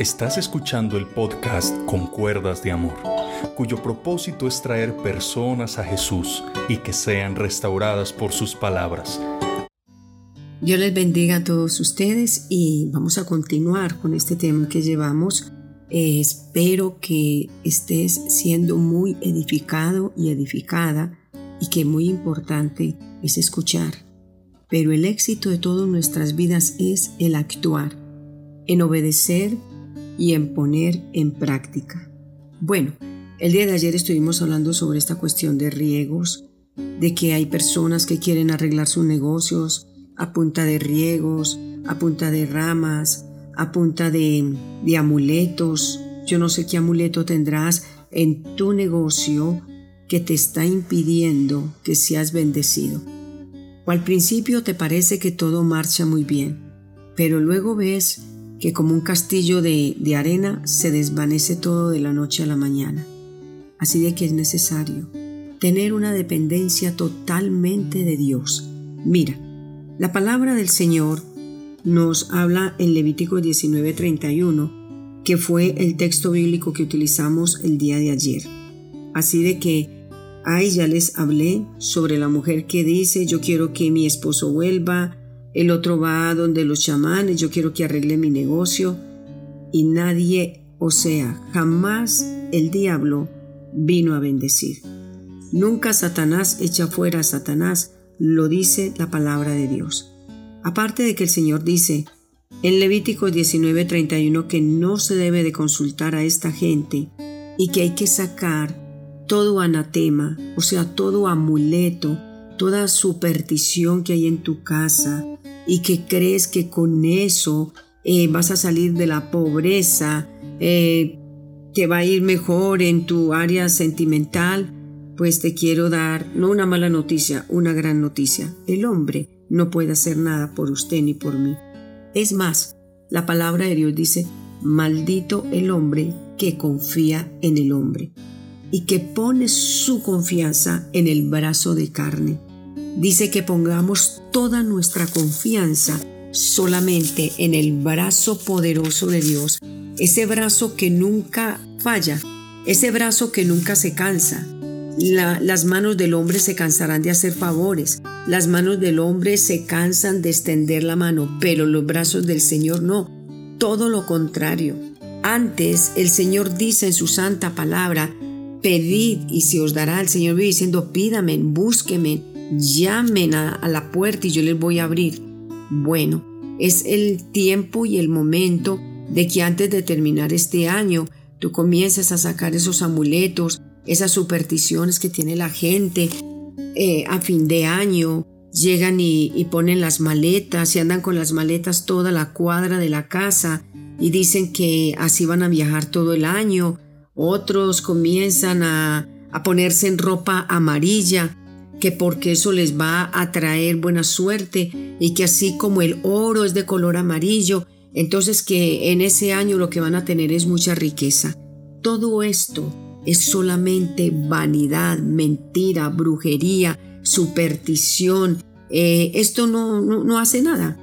Estás escuchando el podcast Con Cuerdas de Amor, cuyo propósito es traer personas a Jesús y que sean restauradas por sus palabras. Dios les bendiga a todos ustedes y vamos a continuar con este tema que llevamos. Eh, espero que estés siendo muy edificado y edificada y que muy importante es escuchar. Pero el éxito de todas nuestras vidas es el actuar, en obedecer y en poner en práctica. Bueno, el día de ayer estuvimos hablando sobre esta cuestión de riegos, de que hay personas que quieren arreglar sus negocios a punta de riegos, a punta de ramas, a punta de, amuletos. Yo no sé qué amuleto tendrás en tu negocio que te está impidiendo que seas bendecido. O al principio te parece que todo marcha muy bien, pero luego ves que como un castillo de, arena se desvanece todo de la noche a la mañana. Así de que es necesario tener una dependencia totalmente de Dios. Mira, la palabra del Señor nos habla en Levítico 19:31, que fue el texto bíblico que utilizamos el día de ayer. Así de que, ahí ya les hablé sobre la mujer que dice, yo quiero que mi esposo vuelva, el otro va donde los chamanes, yo quiero que arregle mi negocio. Y nadie, o sea, jamás el diablo vino a bendecir. Nunca Satanás echa fuera a Satanás, lo dice la palabra de Dios. Aparte de que el Señor dice en Levítico 19:31 que no se debe de consultar a esta gente y que hay que sacar todo anatema, o sea, todo amuleto, toda superstición que hay en tu casa, y que crees que con eso eh, vas a salir de la pobreza, eh, te va a ir mejor en tu área sentimental, pues te quiero dar no una mala noticia, una gran noticia. El hombre no puede hacer nada por usted ni por mí. Es más, la palabra de Dios dice, maldito el hombre que confía en el hombre y que pone su confianza en el brazo de carne dice que pongamos toda nuestra confianza solamente en el brazo poderoso de Dios, ese brazo que nunca falla, ese brazo que nunca se cansa. las manos del hombre se cansarán de hacer favores, las manos del hombre se cansan de extender la mano, pero los brazos del Señor no, todo lo contrario. Antes el Señor dice en su santa palabra, pedid y se os dará. El Señor vive diciendo, pídame, búsqueme, llamen a, la puerta y yo les voy a abrir. Bueno, es el tiempo y el momento de que antes de terminar este año tú comiences a sacar esos amuletos, esas supersticiones que tiene la gente eh, a fin de año. Llegan y, ponen las maletas y andan con las maletas toda la cuadra de la casa y dicen que así van a viajar todo el año. Otros comienzan a, a ponerse en ropa amarilla que porque eso les va a traer buena suerte y que así como el oro es de color amarillo, entonces que en ese año lo que van a tener es mucha riqueza. Todo esto es solamente vanidad, mentira, brujería, superstición. Eh, esto no, no, no hace nada.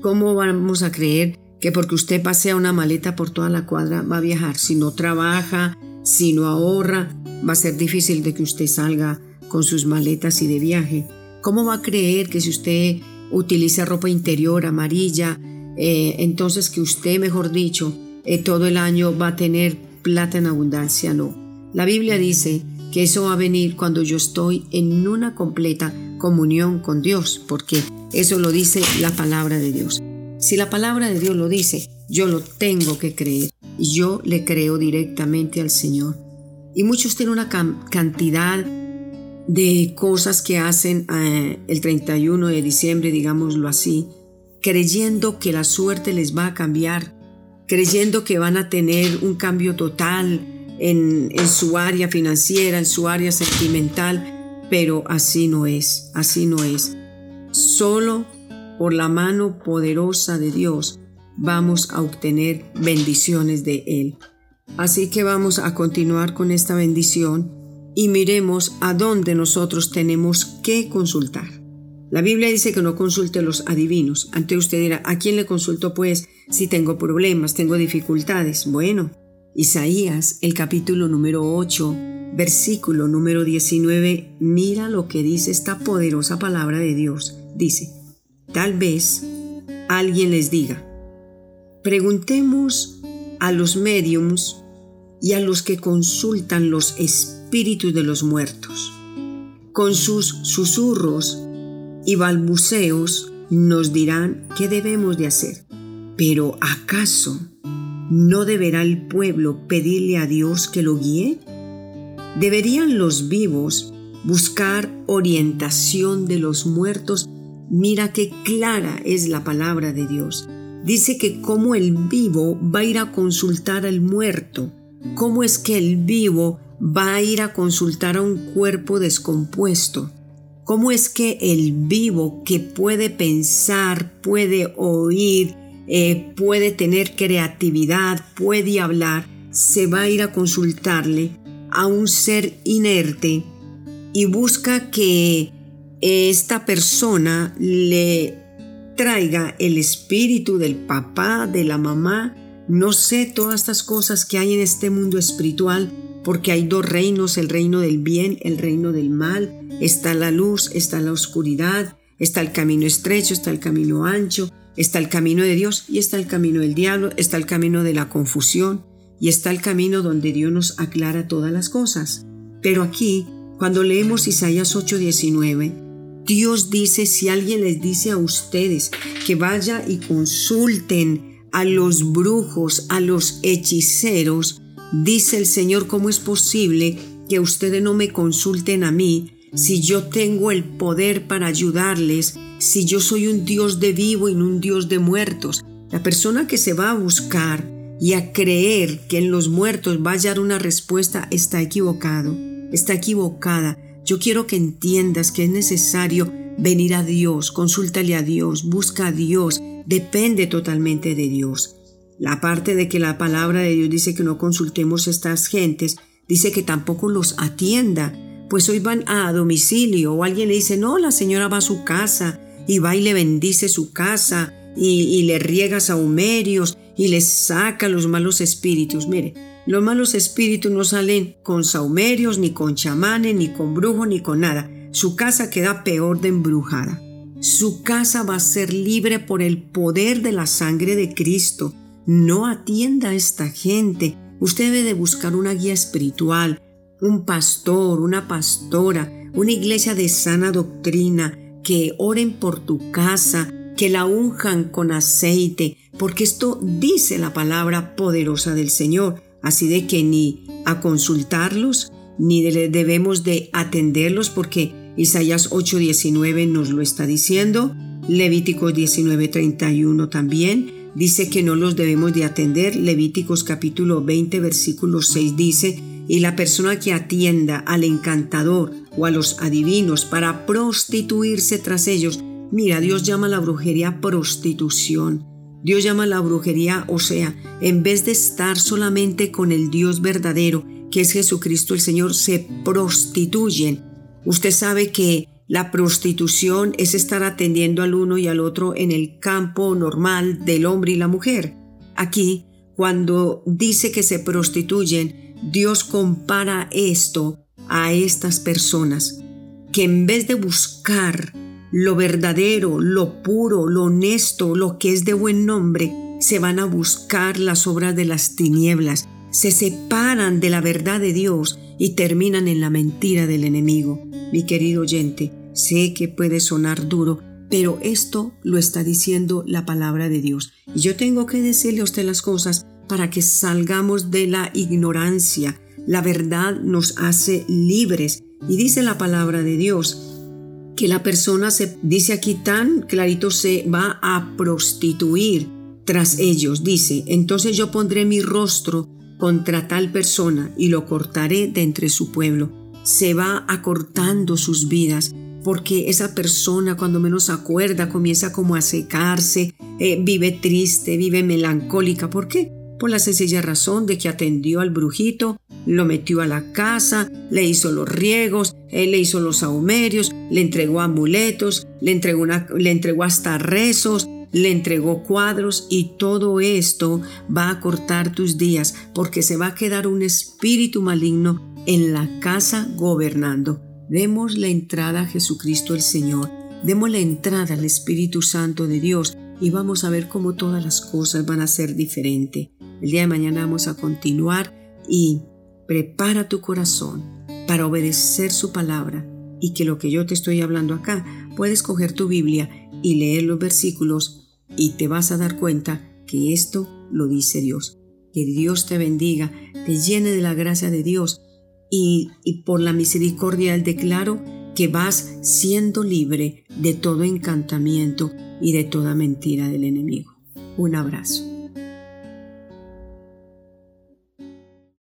¿Cómo vamos a creer que porque usted pasea una maleta por toda la cuadra va a viajar? Si no trabaja, si no ahorra, va a ser difícil de que usted salga con sus maletas y de viaje. ¿Cómo va a creer que si usted utiliza ropa interior amarilla, eh, entonces que usted, mejor dicho, eh, todo el año va a tener plata en abundancia? No. La Biblia dice que eso va a venir cuando yo estoy en una completa comunión con Dios, porque eso lo dice la palabra de Dios. Si la palabra de Dios lo dice, yo lo tengo que creer y yo le creo directamente al Señor. Y muchos tienen una cantidad de cosas que hacen eh, el 31 de diciembre, digámoslo así, creyendo que la suerte les va a cambiar, creyendo que van a tener un cambio total en, en su área financiera, en su área sentimental, pero así no es, así no es. Solo por la mano poderosa de Dios vamos a obtener bendiciones de Él. Así que vamos a continuar con esta bendición y miremos a dónde nosotros tenemos que consultar. La Biblia dice que no consulte a los adivinos. Ante usted dirá, ¿a quién le consulto pues si tengo problemas, tengo dificultades? Bueno, Isaías, el capítulo número 8, versículo número 19, mira lo que dice esta poderosa palabra de Dios. Dice, tal vez alguien les diga, preguntemos a los médiums y a los que consultan los espíritus de los muertos. Con sus susurros y balbuceos nos dirán qué debemos de hacer. Pero ¿acaso no deberá el pueblo pedirle a Dios que lo guíe? ¿Deberían los vivos buscar orientación de los muertos? Mira qué clara es la palabra de Dios. Dice que como el vivo va a ir a consultar al muerto, cómo es que el vivo va a ir a consultar a un cuerpo descompuesto, cómo es que el vivo que puede pensar, puede oír, eh, puede tener creatividad, puede hablar, se va a ir a consultarle a un ser inerte y busca que esta persona le traiga el espíritu del papá, de la mamá, no sé todas estas cosas que hay en este mundo espiritual, porque hay dos reinos, el reino del bien, el reino del mal, está la luz, está la oscuridad, está el camino estrecho, está el camino ancho, está el camino de Dios y está el camino del diablo, está el camino de la confusión y está el camino donde Dios nos aclara todas las cosas. Pero aquí, cuando leemos Isaías 8:19, Dios dice, si alguien les dice a ustedes que vaya y consulten a los brujos, a los hechiceros, dice el Señor, ¿cómo es posible que ustedes no me consulten a mí si yo tengo el poder para ayudarles, si yo soy un Dios de vivo y no un Dios de muertos? La persona que se va a buscar y a creer que en los muertos va a hallar una respuesta está equivocado, está equivocada yo quiero que entiendas que es necesario venir a Dios, consúltale a Dios, busca a Dios, depende totalmente de Dios. La parte de que la palabra de Dios dice que no consultemos estas gentes, dice que tampoco los atienda, pues hoy van a domicilio o alguien le dice, no, la señora va a su casa y va y le bendice su casa y, y le riega saumerios y le saca los malos espíritus. Mire, los malos espíritus no salen con saumerios, ni con chamanes, ni con brujos, ni con nada. Su casa queda peor de embrujada. Su casa va a ser libre por el poder de la sangre de Cristo. No atienda a esta gente. Usted debe de buscar una guía espiritual, un pastor, una pastora, una iglesia de sana doctrina, que oren por tu casa, que la unjan con aceite, porque esto dice la palabra poderosa del Señor. Así de que ni a consultarlos, ni debemos de atenderlos porque Isaías 8:19 nos lo está diciendo, Levíticos 19:31 también dice que no los debemos de atender, Levíticos capítulo 20 versículo 6 dice, y la persona que atienda al encantador o a los adivinos para prostituirse tras ellos, mira, Dios llama a la brujería prostitución. Dios llama a la brujería, o sea, en vez de estar solamente con el Dios verdadero, que es Jesucristo el Señor, se prostituyen. Usted sabe que la prostitución es estar atendiendo al uno y al otro en el campo normal del hombre y la mujer. Aquí, cuando dice que se prostituyen, Dios compara esto a estas personas, que en vez de buscar lo verdadero, lo puro, lo honesto, lo que es de buen nombre, se van a buscar las obras de las tinieblas, se separan de la verdad de Dios y terminan en la mentira del enemigo. Mi querido oyente, sé que puede sonar duro, pero esto lo está diciendo la palabra de Dios. Y yo tengo que decirle a usted las cosas para que salgamos de la ignorancia. La verdad nos hace libres. Y dice la palabra de Dios, que la persona se dice aquí tan clarito se va a prostituir tras ellos. Dice, entonces yo pondré mi rostro contra tal persona y lo cortaré de entre su pueblo. Se va acortando sus vidas porque esa persona cuando menos acuerda comienza como a secarse, eh, vive triste, vive melancólica. ¿Por qué? Por la sencilla razón de que atendió al brujito lo metió a la casa, le hizo los riegos, él le hizo los saumerios, le entregó amuletos, le entregó, le entregó hasta rezos, le entregó cuadros y todo esto va a cortar tus días porque se va a quedar un espíritu maligno en la casa gobernando. Demos la entrada a Jesucristo el Señor, demos la entrada al Espíritu Santo de Dios y vamos a ver cómo todas las cosas van a ser diferentes. El día de mañana vamos a continuar y prepara tu corazón para obedecer su palabra y que lo que yo te estoy hablando acá, puedes coger tu Biblia y leer los versículos y te vas a dar cuenta que esto lo dice Dios. Que Dios te bendiga, te llene de la gracia de Dios y, por la misericordia declaro que vas siendo libre de todo encantamiento y de toda mentira del enemigo. Un abrazo.